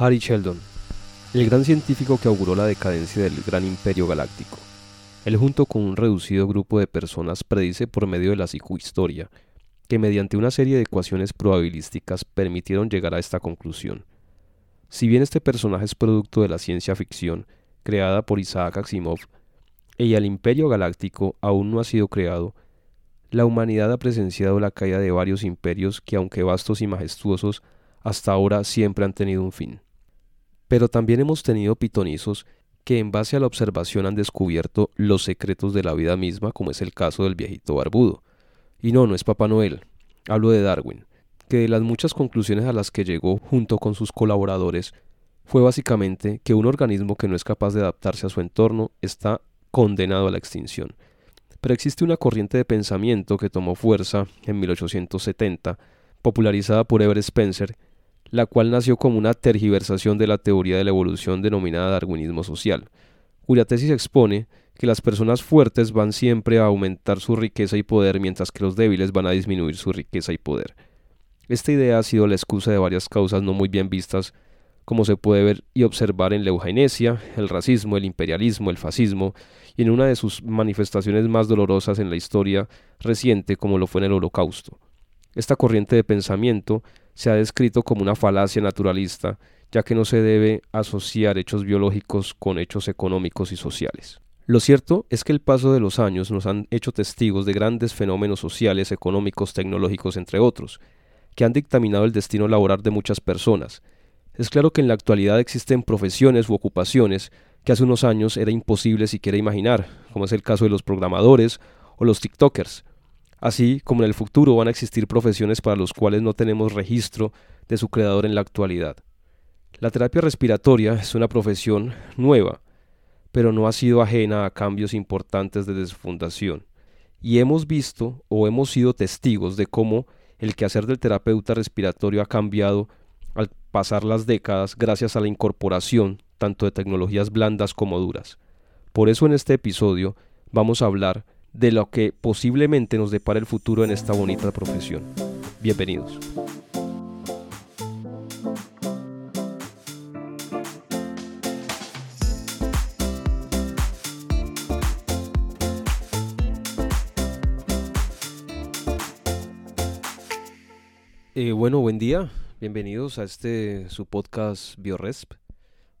Harry Sheldon, el gran científico que auguró la decadencia del gran imperio galáctico. Él junto con un reducido grupo de personas predice por medio de la psicohistoria que mediante una serie de ecuaciones probabilísticas permitieron llegar a esta conclusión. Si bien este personaje es producto de la ciencia ficción, creada por Isaac Asimov, y el imperio galáctico aún no ha sido creado, la humanidad ha presenciado la caída de varios imperios que, aunque vastos y majestuosos, hasta ahora siempre han tenido un fin. Pero también hemos tenido pitonizos que en base a la observación han descubierto los secretos de la vida misma, como es el caso del viejito barbudo. Y no, no es Papá Noel, hablo de Darwin, que de las muchas conclusiones a las que llegó junto con sus colaboradores fue básicamente que un organismo que no es capaz de adaptarse a su entorno está condenado a la extinción. Pero existe una corriente de pensamiento que tomó fuerza en 1870, popularizada por Ever Spencer, la cual nació como una tergiversación de la teoría de la evolución denominada darwinismo social, cuya tesis expone que las personas fuertes van siempre a aumentar su riqueza y poder mientras que los débiles van a disminuir su riqueza y poder. Esta idea ha sido la excusa de varias causas no muy bien vistas, como se puede ver y observar en la eugenesia, el racismo, el imperialismo, el fascismo, y en una de sus manifestaciones más dolorosas en la historia reciente como lo fue en el holocausto. Esta corriente de pensamiento se ha descrito como una falacia naturalista, ya que no se debe asociar hechos biológicos con hechos económicos y sociales. Lo cierto es que el paso de los años nos han hecho testigos de grandes fenómenos sociales, económicos, tecnológicos, entre otros, que han dictaminado el destino laboral de muchas personas. Es claro que en la actualidad existen profesiones u ocupaciones que hace unos años era imposible siquiera imaginar, como es el caso de los programadores o los TikTokers, Así como en el futuro van a existir profesiones para las cuales no tenemos registro de su creador en la actualidad. La terapia respiratoria es una profesión nueva, pero no ha sido ajena a cambios importantes desde su fundación. Y hemos visto o hemos sido testigos de cómo el quehacer del terapeuta respiratorio ha cambiado al pasar las décadas gracias a la incorporación tanto de tecnologías blandas como duras. Por eso en este episodio vamos a hablar de lo que posiblemente nos depara el futuro en esta bonita profesión. Bienvenidos. Eh, bueno, buen día. Bienvenidos a este su podcast BioResp.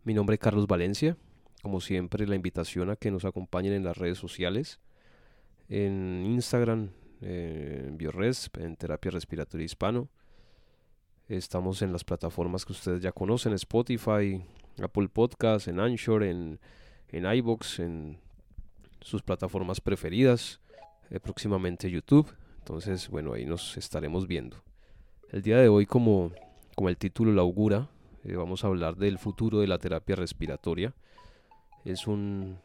Mi nombre es Carlos Valencia. Como siempre, la invitación a que nos acompañen en las redes sociales en Instagram, en BioResp, en Terapia Respiratoria Hispano. Estamos en las plataformas que ustedes ya conocen, Spotify, Apple Podcasts, en Anchor, en, en iBox, en sus plataformas preferidas, eh, próximamente YouTube. Entonces, bueno, ahí nos estaremos viendo. El día de hoy, como, como el título lo augura, eh, vamos a hablar del futuro de la terapia respiratoria. Es un,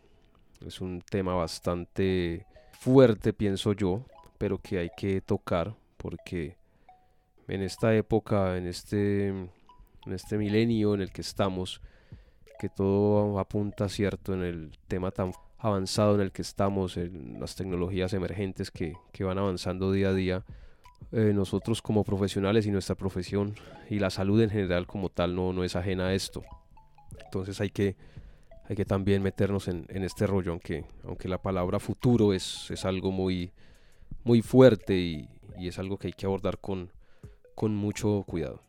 es un tema bastante fuerte, pienso yo, pero que hay que tocar porque en esta época, en este, en este milenio en el que estamos, que todo apunta cierto en el tema tan avanzado en el que estamos, en las tecnologías emergentes que, que van avanzando día a día, eh, nosotros como profesionales y nuestra profesión y la salud en general como tal no, no es ajena a esto. Entonces hay que hay que también meternos en, este rollo, aunque, aunque la palabra futuro es, es algo muy, muy fuerte y, es algo que hay que abordar con, con mucho cuidado.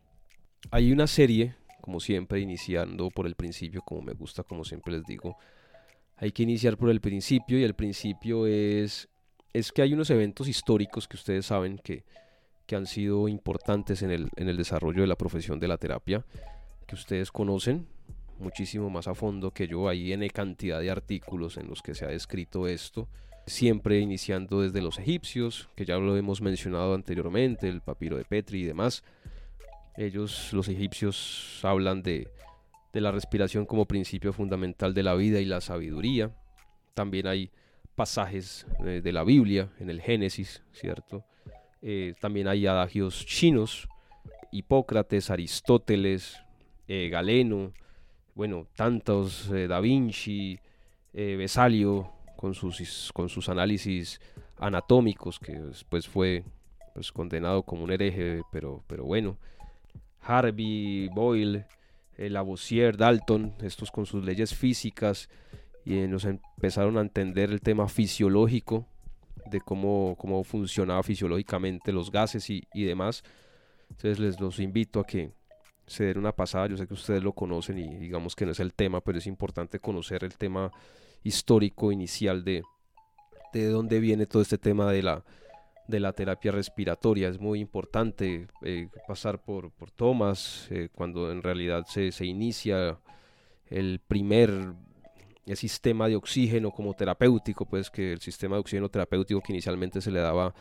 Hay una serie, como siempre, iniciando por el principio, como me gusta, como siempre les digo. Hay que iniciar por el principio y el principio es, es que hay unos eventos históricos que ustedes saben que, que han sido importantes en el, en el desarrollo de la profesión de la terapia, que ustedes conocen, muchísimo más a fondo que yo. Hay N cantidad de artículos en los que se ha descrito esto, siempre iniciando desde los egipcios, que ya lo hemos mencionado anteriormente, el papiro de Petri y demás. Ellos, los egipcios, hablan de, de la respiración como principio fundamental de la vida y la sabiduría. También hay pasajes eh, de la Biblia en el Génesis, ¿cierto? Eh, también hay adagios chinos, Hipócrates, Aristóteles, eh, Galeno, bueno, tantos, eh, Da Vinci, eh, Besalio, con sus, con sus análisis anatómicos, que después fue pues, condenado como un hereje, pero, pero bueno, Harvey, Boyle, Lavoisier, Dalton, estos con sus leyes físicas, y nos empezaron a entender el tema fisiológico de cómo, cómo funcionaba fisiológicamente los gases y, y demás. Entonces les los invito a que se den una pasada. Yo sé que ustedes lo conocen y digamos que no es el tema, pero es importante conocer el tema histórico inicial de, de dónde viene todo este tema de la, de la terapia respiratoria. Es muy importante eh, pasar por, por Thomas eh, cuando en realidad se, se inicia el primer el sistema de oxígeno como terapéutico, pues que el sistema de oxígeno terapéutico que inicialmente se le daba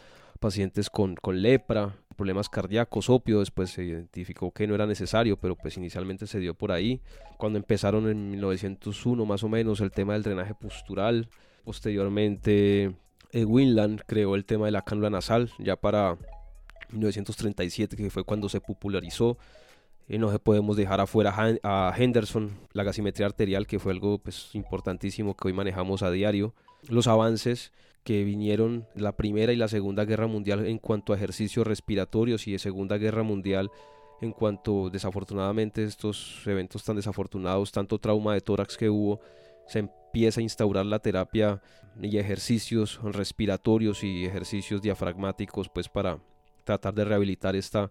pacientes con, con lepra, problemas cardíacos, opio, después se identificó que no era necesario, pero pues inicialmente se dio por ahí. Cuando empezaron en 1901 más o menos el tema del drenaje postural, posteriormente eh, Winland creó el tema de la cánula nasal, ya para 1937, que fue cuando se popularizó. Y no podemos dejar afuera a Henderson, la gasimetría arterial, que fue algo pues, importantísimo que hoy manejamos a diario. Los avances que vinieron la Primera y la Segunda Guerra Mundial en cuanto a ejercicios respiratorios y de Segunda Guerra Mundial en cuanto desafortunadamente estos eventos tan desafortunados, tanto trauma de tórax que hubo, se empieza a instaurar la terapia y ejercicios respiratorios y ejercicios diafragmáticos pues para tratar de rehabilitar esta,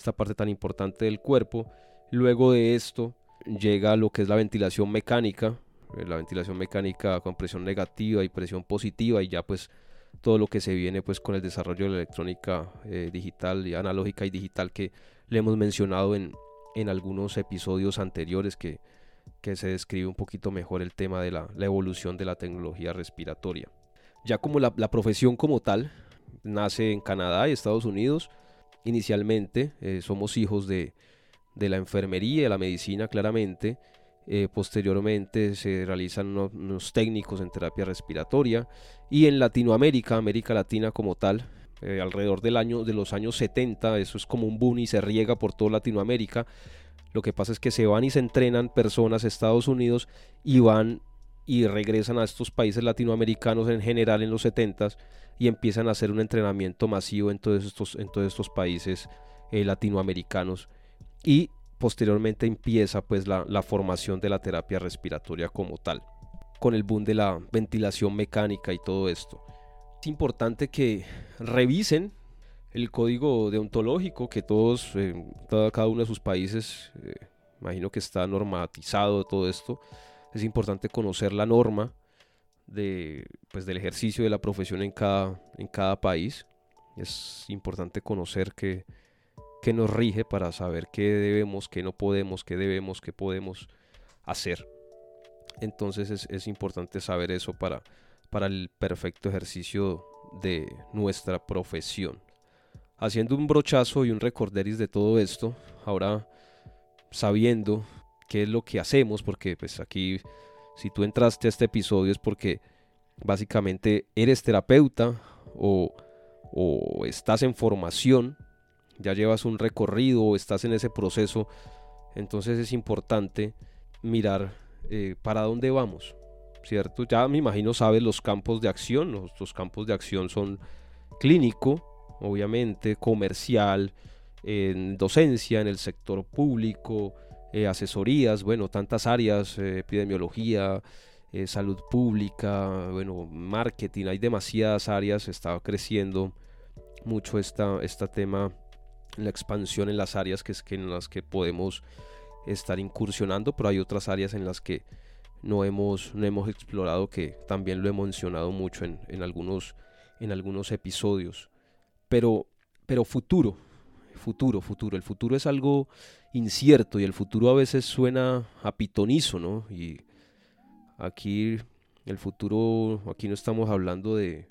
esta parte tan importante del cuerpo. Luego de esto llega lo que es la ventilación mecánica, eh, la ventilación mecánica con presión negativa y presión positiva y ya pues todo lo que se viene pues con el desarrollo de la electrónica eh, digital y analógica y digital que le hemos mencionado en, en algunos episodios anteriores que, que, se describe un poquito mejor el tema de la, la evolución de la tecnología respiratoria. Ya como la, la, profesión como tal nace en Canadá y Estados Unidos, inicialmente eh, somos hijos de, de la enfermería de la medicina claramente, eh, posteriormente se realizan unos, técnicos en terapia respiratoria y en Latinoamérica, América Latina como tal, eh, alrededor del año de los años 70, eso es como un boom y se riega por toda Latinoamérica. Lo que pasa es que se van y se entrenan personas a Estados Unidos y van y regresan a estos países latinoamericanos en general en los 70 y empiezan a hacer un entrenamiento masivo en todos estos, en todos estos países eh, latinoamericanos y posteriormente empieza pues la, la, formación de la terapia respiratoria como tal, con el boom de la ventilación mecánica y todo esto. Es importante que revisen el código deontológico que todos, eh, cada uno de sus países, eh, imagino que está normatizado todo esto. Es importante conocer la norma de, pues, del ejercicio de la profesión en cada, en cada país. Es importante conocer que que nos rige para saber qué debemos, qué no podemos, qué debemos, qué podemos hacer. Entonces es, importante saber eso para, para el perfecto ejercicio de nuestra profesión. Haciendo un brochazo y un recorderis de todo esto, ahora sabiendo qué es lo que hacemos, porque pues aquí si tú entraste a este episodio es porque básicamente eres terapeuta o, o estás en formación ya llevas un recorrido o estás en ese proceso, entonces es importante mirar eh, para dónde vamos, ¿cierto? Ya me imagino sabes los campos de acción, los, campos de acción son clínico, obviamente, comercial, en docencia, en el sector público, eh, asesorías, bueno, tantas áreas, eh, epidemiología, salud pública, bueno, marketing, hay demasiadas áreas, está creciendo mucho esta, este tema la expansión en las áreas que, en las que podemos estar incursionando, pero hay otras áreas en las que no hemos, no hemos explorado que también lo he mencionado mucho en, en, algunos, en algunos episodios. Pero, pero futuro, futuro, futuro. El futuro es algo incierto y el futuro a veces suena a pitonizo, ¿no? Y aquí el futuro, aquí no estamos hablando de,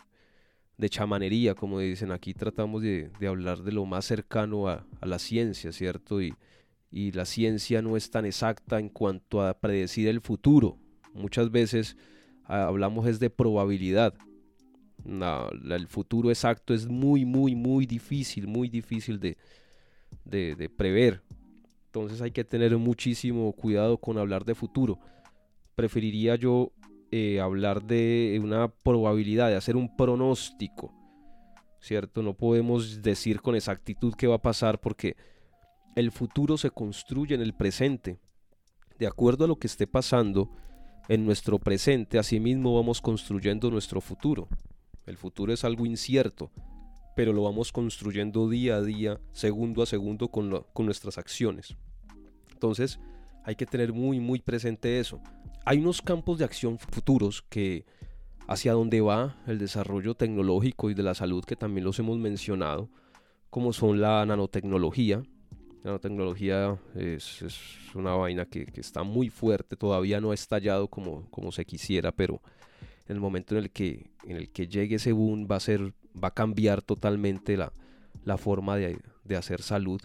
de chamanería, como dicen. Aquí tratamos de, hablar de lo más cercano a, la ciencia, ¿cierto? Y, y, la ciencia no es tan exacta en cuanto a predecir el futuro. Muchas veces ah, hablamos es de probabilidad. el futuro exacto es muy, muy, muy difícil, muy difícil de, de prever. Entonces hay que tener muchísimo cuidado con hablar de futuro. Preferiría yo eh, hablar de una probabilidad, de hacer un pronóstico, ¿cierto? No podemos decir con exactitud qué va a pasar porque el futuro se construye en el presente. de acuerdo a lo que esté pasando en nuestro presente, asimismo vamos construyendo nuestro futuro. El futuro es algo incierto, pero lo vamos construyendo día a día, segundo a segundo con, con nuestras acciones. Entonces, hay que tener muy, muy presente eso. Hay unos campos de acción futuros que hacia dónde va el desarrollo tecnológico y de la salud que también los hemos mencionado, como son la nanotecnología. La nanotecnología es, una vaina que, está muy fuerte, todavía no ha estallado como, como se quisiera, pero en el momento en el que, en el que llegue ese boom va a, ser, va a cambiar totalmente la, forma de, hacer salud.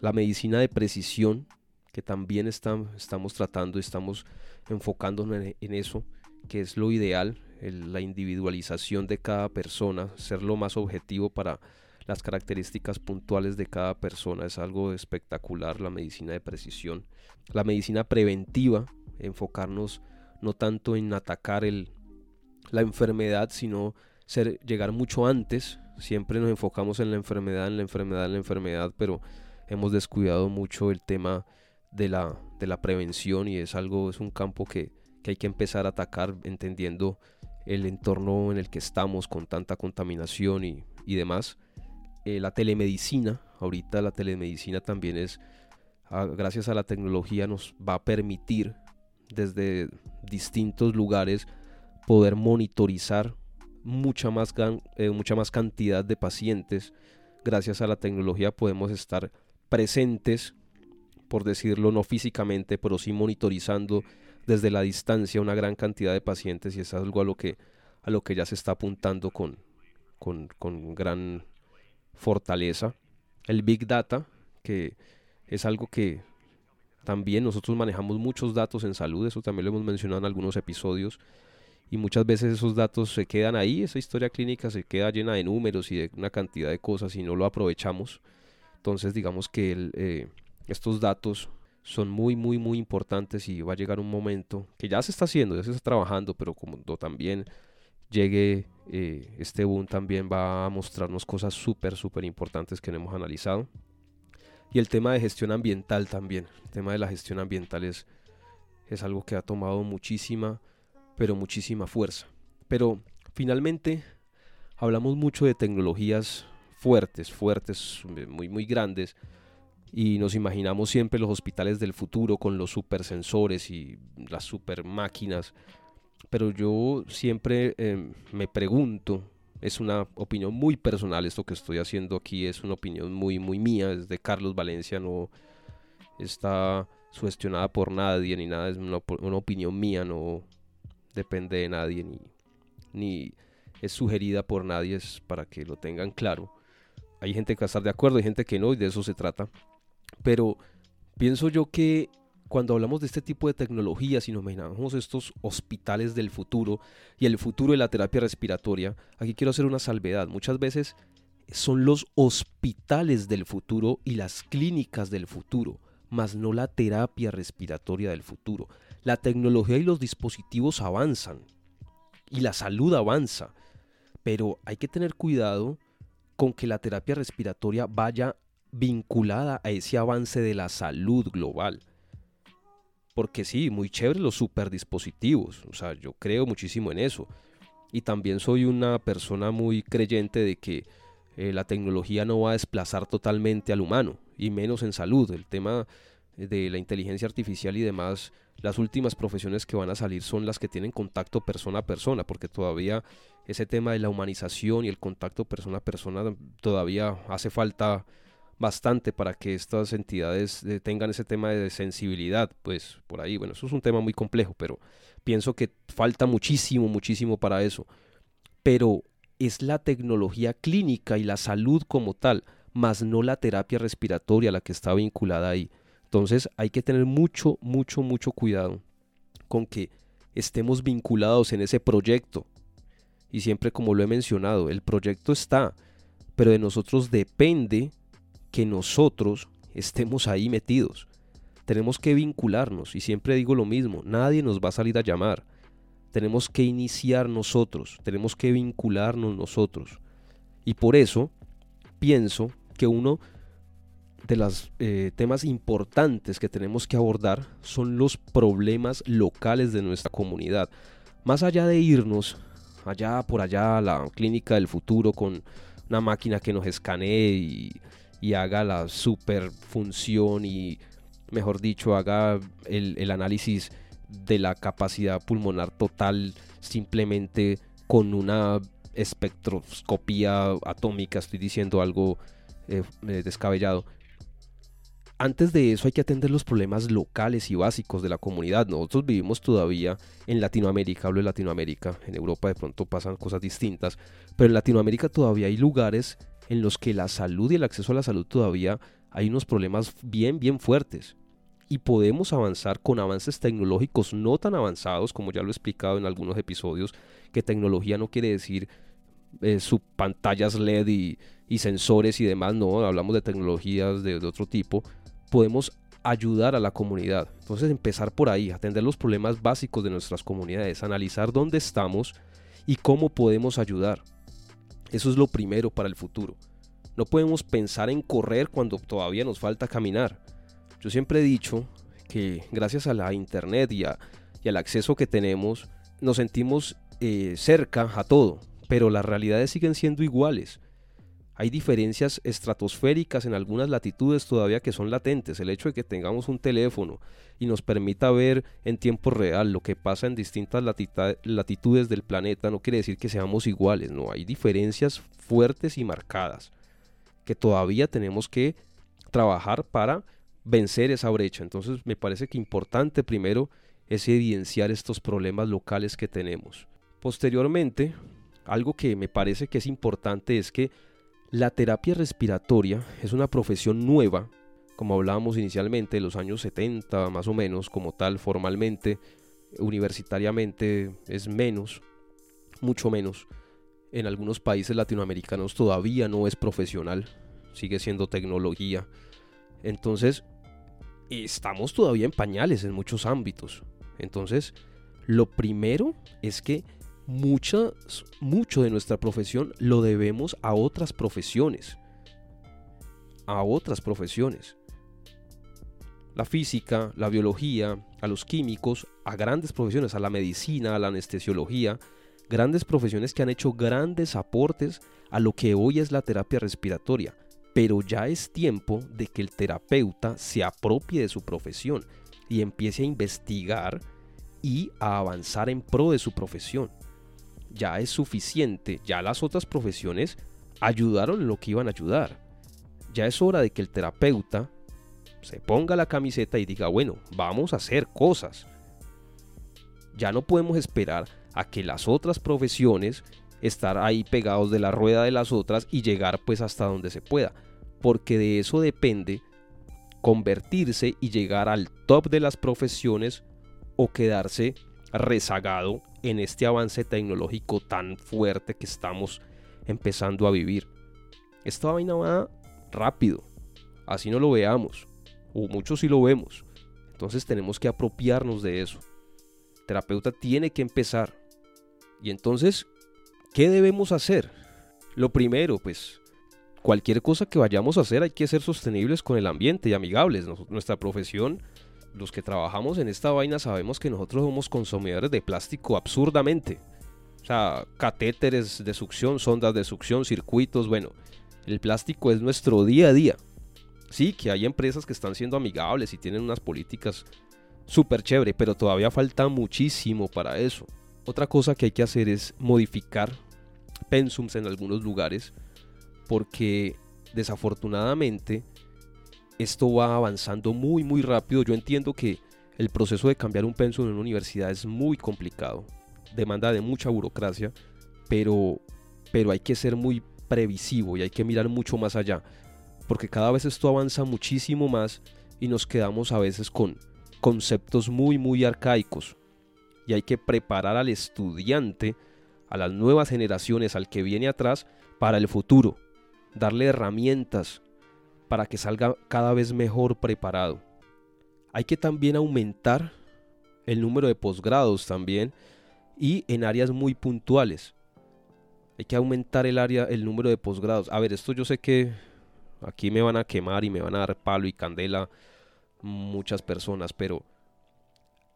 La medicina de precisión, que también estamos tratando, estamos enfocándonos en eso, que es lo ideal, la individualización de cada persona, ser lo más objetivo para las características puntuales de cada persona. Es algo espectacular la medicina de precisión. La medicina preventiva, enfocarnos no tanto en atacar el, la enfermedad, sino ser, llegar mucho antes. Siempre nos enfocamos en la enfermedad, en la enfermedad, en la enfermedad, pero hemos descuidado mucho el tema de la, de la prevención y es algo, es un campo que, que hay que empezar a atacar entendiendo el entorno en el que estamos con tanta contaminación y, demás. Eh, la telemedicina, ahorita la telemedicina también es, gracias a la tecnología, nos va a permitir desde distintos lugares poder monitorizar mucha más, eh, mucha más cantidad de pacientes. Gracias a la tecnología podemos estar presentes, por decirlo no físicamente, pero sí monitorizando desde la distancia una gran cantidad de pacientes y es algo a lo que, a lo que ya se está apuntando con, con, con gran fortaleza. El Big Data, que es algo que también nosotros manejamos muchos datos en salud, eso también lo hemos mencionado en algunos episodios, y muchas veces esos datos se quedan ahí, esa historia clínica se queda llena de números y de una cantidad de cosas y no lo aprovechamos. Entonces digamos que eh, estos datos son muy, muy, muy importantes y va a llegar un momento que ya se está haciendo, ya se está trabajando, pero como también llegue eh, este boom, también va a mostrarnos cosas súper, súper importantes que no hemos analizado. Y el tema de gestión ambiental también, el tema de la gestión ambiental es, es algo que ha tomado muchísima, pero muchísima fuerza. Pero finalmente hablamos mucho de tecnologías fuertes, fuertes, muy, muy grandes, y nos imaginamos siempre los hospitales del futuro con los super sensores y las super máquinas. Pero yo siempre em, me pregunto, es una opinión muy personal, esto que estoy haciendo aquí es una opinión muy, muy mía, es de Carlos Valencia, no está sugestionada por nadie ni nada, es una, una opinión mía, no depende de nadie ni, ni es sugerida por nadie, es para que lo tengan claro. Hay gente que va a estar de acuerdo, hay gente que no, y de eso se trata. Pero pienso yo que cuando hablamos de este tipo de tecnologías y nos imaginamos estos hospitales del futuro y el futuro de la terapia respiratoria, aquí quiero hacer una salvedad. Muchas veces son los hospitales del futuro y las clínicas del futuro, más no la terapia respiratoria del futuro. La tecnología y los dispositivos avanzan y la salud avanza, pero hay que tener cuidado con que la terapia respiratoria vaya vinculada a ese avance de la salud global. Porque sí, muy chévere los superdispositivos, o sea, yo creo muchísimo en eso. Y también soy una persona muy creyente de que eh, la tecnología no va a desplazar totalmente al humano, y menos en salud. El tema de la inteligencia artificial y demás, las últimas profesiones que van a salir son las que tienen contacto persona a persona, porque todavía ese tema de la humanización y el contacto persona a persona todavía hace falta bastante para que estas entidades eh, tengan ese tema de sensibilidad, pues por ahí, bueno, eso es un tema muy complejo, pero pienso que falta muchísimo, muchísimo para eso. Pero es la tecnología clínica y la salud como tal, más no la terapia respiratoria la que está vinculada ahí. Entonces hay que tener mucho, mucho, mucho cuidado con que estemos vinculados en ese proyecto. Y siempre como lo he mencionado, el proyecto está, pero de nosotros depende que nosotros estemos ahí metidos. Tenemos que vincularnos y siempre digo lo mismo, nadie nos va a salir a llamar. Tenemos que iniciar nosotros, tenemos que vincularnos nosotros. Y por eso pienso que uno de los eh, temas importantes que tenemos que abordar son los problemas locales de nuestra comunidad. Más allá de irnos allá por allá a la clínica del futuro con una máquina que nos escanee y, haga la super función y, mejor dicho, haga el, el análisis de la capacidad pulmonar total simplemente con una espectroscopía atómica, estoy diciendo algo eh, eh, descabellado. Antes de eso hay que atender los problemas locales y básicos de la comunidad. Nosotros vivimos todavía en Latinoamérica, hablo de Latinoamérica, en Europa de pronto pasan cosas distintas, pero en Latinoamérica todavía hay lugares en los que la salud y el acceso a la salud todavía hay unos problemas bien, bien fuertes. Y podemos avanzar con avances tecnológicos no tan avanzados, como ya lo he explicado en algunos episodios, que tecnología no quiere decir eh, pantallas LED y, y sensores y demás, no, hablamos de tecnologías de, otro tipo, podemos ayudar a la comunidad. Entonces empezar por ahí, atender los problemas básicos de nuestras comunidades, analizar dónde estamos y cómo podemos ayudar. Eso es lo primero para el futuro. No podemos pensar en correr cuando todavía nos falta caminar. Yo siempre he dicho que gracias a la internet y, al acceso que tenemos, nos sentimos eh, cerca a todo, pero las realidades siguen siendo iguales. Hay diferencias estratosféricas en algunas latitudes todavía que son latentes. El hecho de que tengamos un teléfono y nos permita ver en tiempo real lo que pasa en distintas latitudes del planeta no quiere decir que seamos iguales, no, hay diferencias fuertes y marcadas que todavía tenemos que trabajar para vencer esa brecha. Entonces me parece que importante primero es evidenciar estos problemas locales que tenemos. Posteriormente, algo que me parece que es importante es que la terapia respiratoria es una profesión nueva, como hablábamos inicialmente, en los años 70 más o menos, como tal formalmente, universitariamente es menos, mucho menos. En algunos países latinoamericanos todavía no es profesional, sigue siendo tecnología. Entonces, estamos todavía en pañales en muchos ámbitos. Entonces, lo primero es que mucho de nuestra profesión lo debemos a otras profesiones. A otras profesiones. La física, la biología, a los químicos, a grandes profesiones, a la medicina, a la anestesiología, grandes profesiones que han hecho grandes aportes a lo que hoy es la terapia respiratoria. Pero ya es tiempo de que el terapeuta se apropie de su profesión y empiece a investigar y a avanzar en pro de su profesión ya es suficiente, ya las otras profesiones ayudaron lo que iban a ayudar. Ya es hora de que el terapeuta se ponga la camiseta y diga, bueno, vamos a hacer cosas. Ya no podemos esperar a que las otras profesiones estar ahí pegados de la rueda de las otras y llegar pues hasta donde se pueda, porque de eso depende convertirse y llegar al top de las profesiones o quedarse rezagado en este avance tecnológico tan fuerte que estamos empezando a vivir. Esta vaina va rápido, así no lo veamos, o muchos sí lo vemos. Entonces tenemos que apropiarnos de eso. El terapeuta tiene que empezar. Y entonces, ¿qué debemos hacer? Lo primero, pues, cualquier cosa que vayamos a hacer hay que ser sostenibles con el ambiente y amigables. Nuestra profesión los que trabajamos en esta vaina sabemos que nosotros somos consumidores de plástico absurdamente. O sea, catéteres de succión, sondas de succión, circuitos, bueno, el plástico es nuestro día a día. Sí, que hay empresas que están siendo amigables y tienen unas políticas súper chévere, pero todavía falta muchísimo para eso. Otra cosa que hay que hacer es modificar pensums en algunos lugares, porque desafortunadamente esto va avanzando muy muy rápido. Yo entiendo que el proceso de cambiar un pensum en una universidad es muy complicado, demanda de mucha burocracia, pero, pero hay que ser muy previsivo y hay que mirar mucho más allá, porque cada vez esto avanza muchísimo más y nos quedamos a veces con conceptos muy muy arcaicos y hay que preparar al estudiante, a las nuevas generaciones, al que viene atrás, para el futuro, darle herramientas, para que salga cada vez mejor preparado. Hay que también aumentar el número de posgrados también y en áreas muy puntuales. Hay que aumentar el área, el número de posgrados. A ver, esto yo sé que Aquí me van a quemar y me van a dar palo y candela muchas personas, pero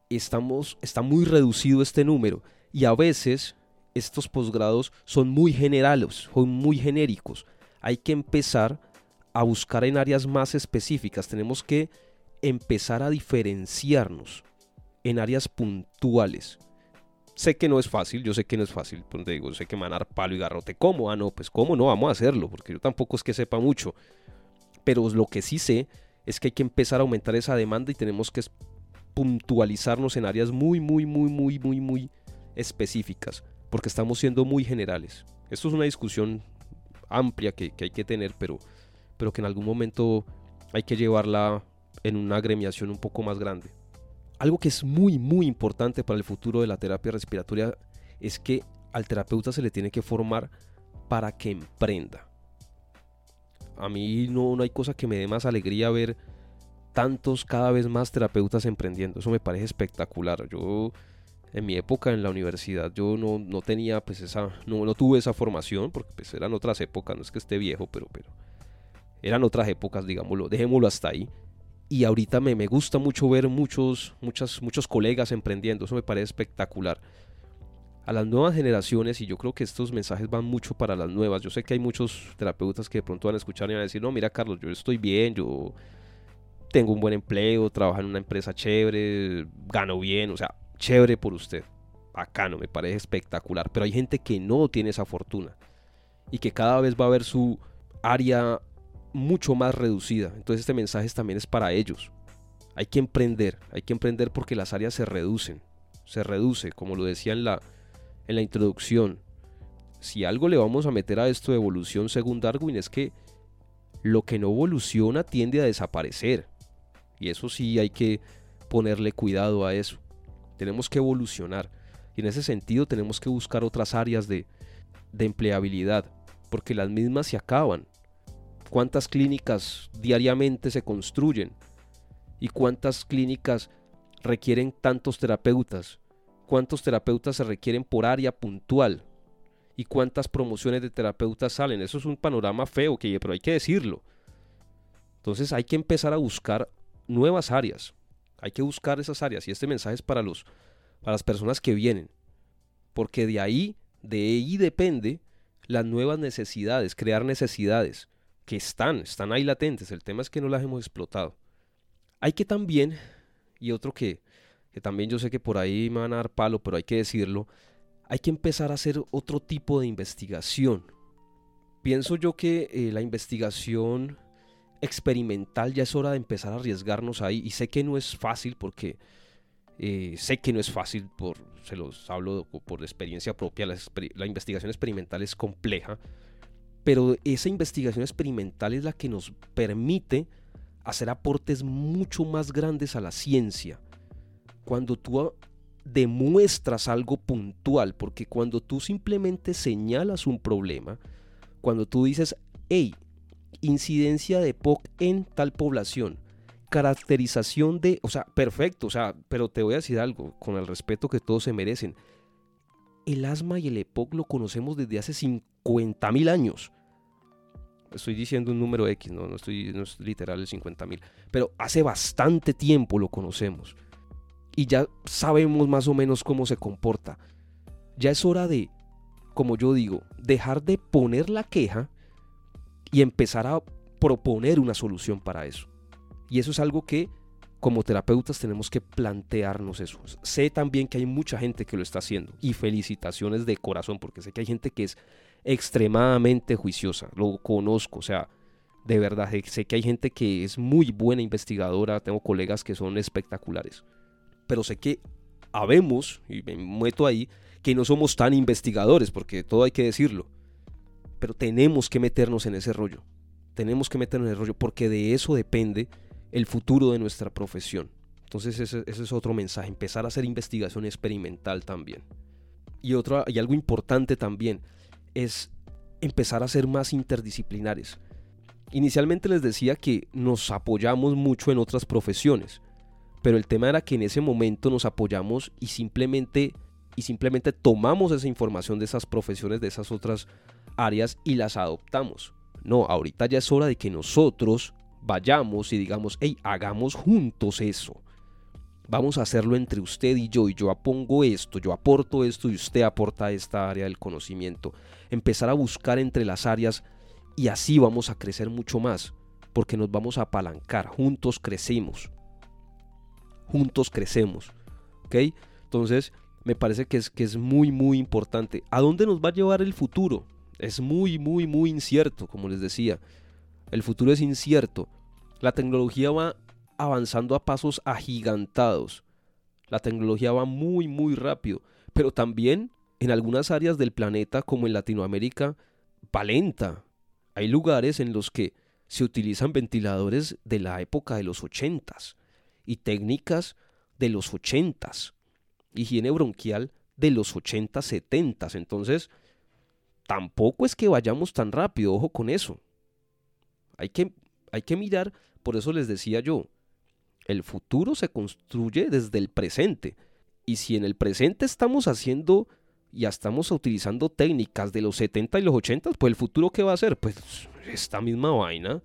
estamos, está muy reducido este número y a veces estos posgrados son muy generales, son muy genéricos. Hay que empezar a buscar en áreas más específicas. Tenemos que empezar a diferenciarnos en áreas puntuales. Sé que no es fácil, yo sé que no es fácil, pues digo, sé que manar palo y garrote. ¿Cómo? Ah, no, pues cómo no, vamos a hacerlo, porque yo tampoco es que sepa mucho. Pero lo que sí sé es que hay que empezar a aumentar esa demanda y tenemos que puntualizarnos en áreas muy, muy, muy, muy, muy, muy específicas, porque estamos siendo muy generales. Esto es una discusión amplia que, que hay que tener, pero, pero que en algún momento hay que llevarla en una agremiación un poco más grande. Algo que es muy, muy importante para el futuro de la terapia respiratoria es que al terapeuta se le tiene que formar para que emprenda. A mí no, no hay cosa que me dé más alegría ver tantos, cada vez más terapeutas emprendiendo. Eso me parece espectacular. Yo en mi época en la universidad yo no, no tenía pues esa, no, no, tuve esa formación porque pues eran otras épocas, no es que esté viejo, pero, pero eran otras épocas, digámoslo, dejémoslo hasta ahí. Y ahorita me, me gusta mucho ver muchos, muchas, muchos colegas emprendiendo, eso me parece espectacular. A las nuevas generaciones, y yo creo que estos mensajes van mucho para las nuevas, yo sé que hay muchos terapeutas que de pronto van a escuchar y van a decir, no, mira Carlos, yo estoy bien, yo tengo un buen empleo, trabajo en una empresa chévere, gano bien, o sea, chévere por usted, bacano, me parece espectacular, pero hay gente que no tiene esa fortuna y que cada vez va a ver su área mucho más reducida. Entonces este mensaje también es para ellos. Hay que emprender, hay que emprender porque las áreas se reducen, se reduce, como lo decía en la, en la introducción. Si algo le vamos a meter a esto de evolución según Darwin es que lo que no evoluciona tiende a desaparecer. Y eso sí hay que ponerle cuidado a eso. Tenemos que evolucionar. Y en ese sentido tenemos que buscar otras áreas de, de empleabilidad, porque las mismas se acaban cuántas clínicas diariamente se construyen y cuántas clínicas requieren tantos terapeutas, cuántos terapeutas se requieren por área puntual y cuántas promociones de terapeutas salen. Eso es un panorama feo, que, pero hay que decirlo. Entonces hay que empezar a buscar nuevas áreas. Hay que buscar esas áreas y este mensaje es para los para las personas que vienen, porque de ahí de ahí depende las nuevas necesidades, crear necesidades que están, están ahí latentes. El tema es que no las hemos explotado. Hay que también, y otro que, que también yo sé que por ahí me van a dar palo, pero hay que decirlo, hay que empezar a hacer otro tipo de investigación. Pienso yo que eh, la investigación experimental ya es hora de empezar a arriesgarnos ahí. Y sé que no es fácil porque eh, sé que no es fácil, por, se los hablo por experiencia propia, la investigación experimental es compleja pero esa investigación experimental es la que nos permite hacer aportes mucho más grandes a la ciencia. Cuando tú demuestras algo puntual, porque cuando tú simplemente señalas un problema, cuando tú dices, hey, incidencia de POC en tal población, caracterización de, o sea, perfecto, o sea, pero te voy a decir algo, con el respeto que todos se merecen. El asma y el EPOC lo conocemos desde hace 50 mil años estoy diciendo un número X, no, no, estoy, no es literal el 50 mil, pero hace bastante tiempo lo conocemos y ya sabemos más o menos cómo se comporta. Ya es hora de, como yo digo, dejar de poner la queja y empezar a proponer una solución para eso. Y eso es algo que como terapeutas tenemos que plantearnos eso. Sé también que hay mucha gente que lo está haciendo y felicitaciones de corazón porque sé que hay gente que es extremadamente juiciosa, lo conozco, o sea, de verdad, sé que hay gente que es muy buena investigadora, tengo colegas que son espectaculares, pero sé que habemos, y me meto ahí, que no somos tan investigadores, porque todo hay que decirlo, pero tenemos que meternos en ese rollo, tenemos que meternos en el rollo, porque de eso depende el futuro de nuestra profesión. Entonces ese, es otro mensaje, empezar a hacer investigación experimental también. Y, otro, y algo importante también, es empezar a ser más interdisciplinares. Inicialmente les decía que nos apoyamos mucho en otras profesiones, pero el tema era que en ese momento nos apoyamos y simplemente y simplemente tomamos esa información de esas profesiones, de esas otras áreas y las adoptamos. No, ahorita ya es hora de que nosotros vayamos y digamos, hey, hagamos juntos eso. Vamos a hacerlo entre usted y yo, y yo apongo esto, yo aporto esto y usted aporta esta área del conocimiento. Empezar a buscar entre las áreas y así vamos a crecer mucho más, porque nos vamos a apalancar, juntos crecemos. Juntos crecemos. ¿Ok? Entonces, me parece que es, que es muy, muy importante. ¿A dónde nos va a llevar el futuro? Es muy, muy, muy incierto, como les decía. El futuro es incierto. La tecnología va avanzando a pasos agigantados. La tecnología va muy, muy rápido. Pero también en algunas áreas del planeta, como en Latinoamérica, va lenta. Hay lugares en los que se utilizan ventiladores de la época de los ochentas y técnicas de los ochentas. Higiene bronquial de los ochentas, setentas. Entonces, tampoco es que vayamos tan rápido, ojo con eso. Hay que, hay que mirar, por eso les decía yo, el futuro se construye desde el presente. Y si en el presente estamos haciendo, ya estamos utilizando técnicas de los 70 y los 80, pues el futuro qué va a ser? Pues esta misma vaina.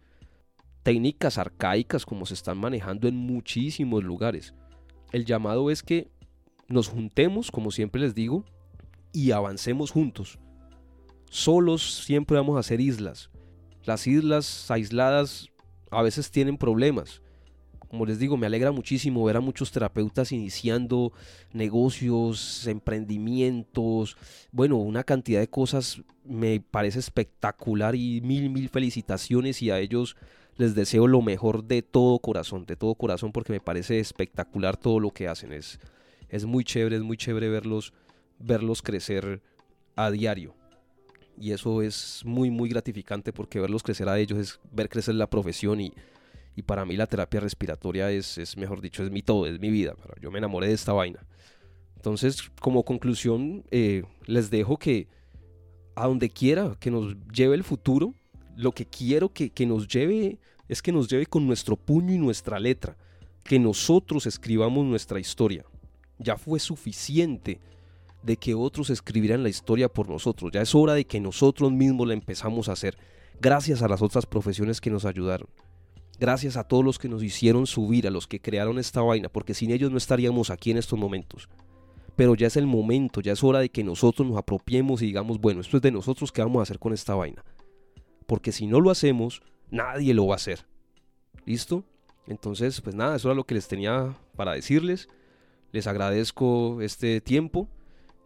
Técnicas arcaicas como se están manejando en muchísimos lugares. El llamado es que nos juntemos, como siempre les digo, y avancemos juntos. Solos siempre vamos a ser islas. Las islas aisladas a veces tienen problemas. Como les digo, me alegra muchísimo ver a muchos terapeutas iniciando negocios, emprendimientos, bueno, una cantidad de cosas me parece espectacular y mil, mil felicitaciones y a ellos les deseo lo mejor de todo corazón, de todo corazón porque me parece espectacular todo lo que hacen. Es, es muy chévere, es muy chévere verlos, verlos crecer a diario. Y eso es muy, muy gratificante porque verlos crecer a ellos es ver crecer la profesión y, y para mí la terapia respiratoria es, es, mejor dicho, es mi todo, es mi vida. Yo me enamoré de esta vaina. Entonces, como conclusión, eh, les dejo que a donde quiera que nos lleve el futuro, lo que quiero que, que nos lleve es que nos lleve con nuestro puño y nuestra letra, que nosotros escribamos nuestra historia. Ya fue suficiente de que otros escribieran la historia por nosotros. Ya es hora de que nosotros mismos la empezamos a hacer, gracias a las otras profesiones que nos ayudaron. Gracias a todos los que nos hicieron subir, a los que crearon esta vaina, porque sin ellos no estaríamos aquí en estos momentos. Pero ya es el momento, ya es hora de que nosotros nos apropiemos y digamos, bueno, esto es de nosotros, ¿qué vamos a hacer con esta vaina? Porque si no lo hacemos, nadie lo va a hacer. ¿Listo? Entonces, pues nada, eso era lo que les tenía para decirles. Les agradezco este tiempo.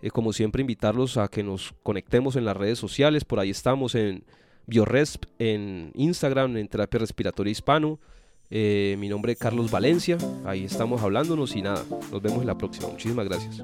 Eh, como siempre, invitarlos a que nos conectemos en las redes sociales. Por ahí estamos en Bioresp, en Instagram, en Terapia Respiratoria Hispano. Eh, mi nombre es Carlos Valencia. Ahí estamos hablándonos y nada, nos vemos en la próxima. Muchísimas gracias.